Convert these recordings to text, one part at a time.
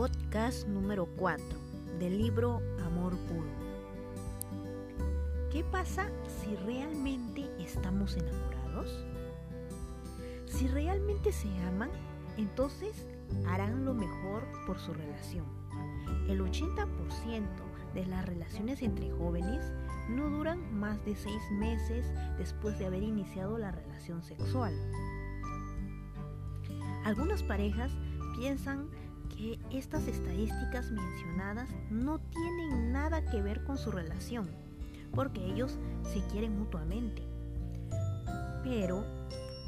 Podcast número 4 del libro Amor Puro. ¿Qué pasa si realmente estamos enamorados? Si realmente se aman, entonces harán lo mejor por su relación. El 80% de las relaciones entre jóvenes no duran más de seis meses después de haber iniciado la relación sexual. Algunas parejas piensan que estas estadísticas mencionadas no tienen nada que ver con su relación, porque ellos se quieren mutuamente. Pero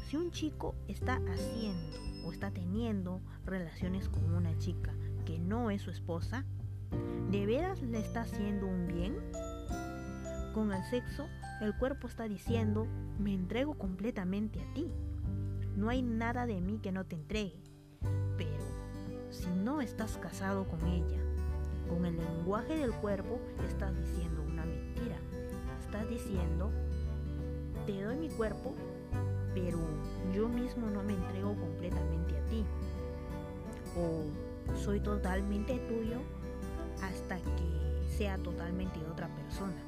si un chico está haciendo o está teniendo relaciones con una chica que no es su esposa, ¿de veras le está haciendo un bien? Con el sexo, el cuerpo está diciendo, me entrego completamente a ti. No hay nada de mí que no te entregue. Si no estás casado con ella, con el lenguaje del cuerpo estás diciendo una mentira. Estás diciendo, te doy mi cuerpo, pero yo mismo no me entrego completamente a ti. O soy totalmente tuyo hasta que sea totalmente otra persona.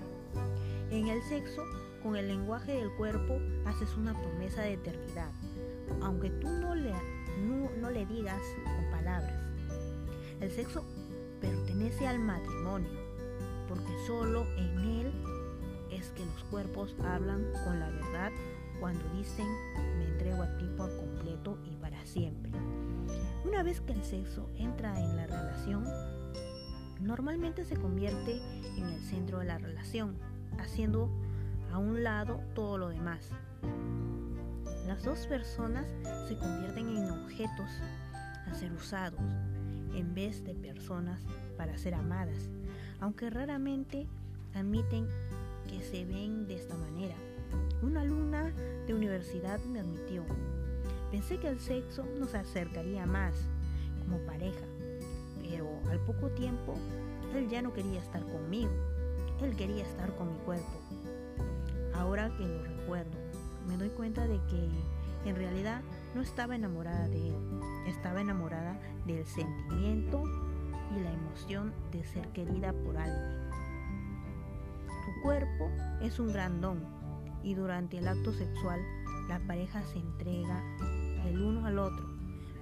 En el sexo, con el lenguaje del cuerpo, haces una promesa de eternidad, aunque tú no le, no, le digas con palabras. El sexo pertenece al matrimonio, porque solo en él es que los cuerpos hablan con la verdad cuando dicen me entrego a ti por completo y para siempre. Una vez que el sexo entra en la relación, normalmente se convierte en el centro de la relación, haciendo a un lado todo lo demás. Las dos personas se convierten en objetos a ser usados en vez de personas para ser amadas, aunque raramente admiten que se ven de esta manera. Una alumna de universidad me admitió, pensé que el sexo nos acercaría más como pareja, pero al poco tiempo él ya no quería estar conmigo, él quería estar con mi cuerpo. Ahora que lo recuerdo, me doy cuenta de que en realidad no estaba enamorada de él, estaba enamorada del sentimiento y la emoción de ser querida por alguien. Tu cuerpo es un gran don y durante el acto sexual la pareja se entrega el uno al otro,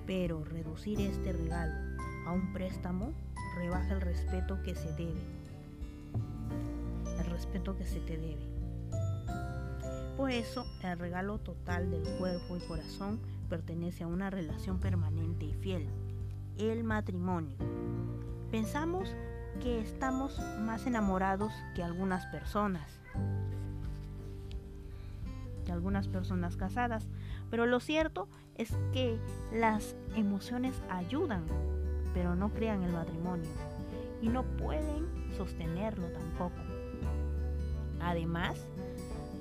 pero reducir este regalo a un préstamo rebaja el respeto que se debe. El respeto que se te debe. Por eso, el regalo total del cuerpo y corazón pertenece a una relación permanente y fiel, el matrimonio. Pensamos que estamos más enamorados que algunas personas, que algunas personas casadas, pero lo cierto es que las emociones ayudan, pero no crean el matrimonio y no pueden sostenerlo tampoco. Además,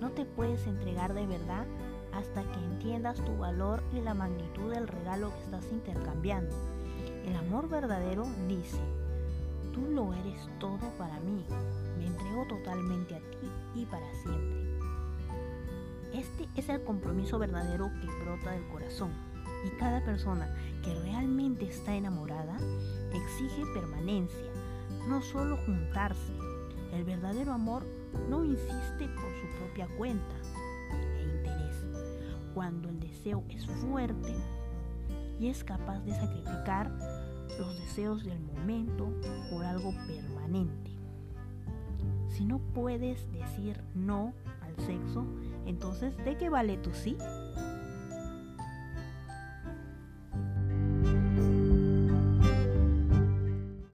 no te puedes entregar de verdad hasta que entiendas tu valor y la magnitud del regalo que estás intercambiando. El amor verdadero dice, tú lo eres todo para mí, me entrego totalmente a ti y para siempre. Este es el compromiso verdadero que brota del corazón y cada persona que realmente está enamorada exige permanencia, no solo juntarse. El verdadero amor no insiste por su propia cuenta e interés. Cuando el deseo es fuerte y es capaz de sacrificar los deseos del momento por algo permanente. Si no puedes decir no al sexo, entonces ¿de qué vale tu sí?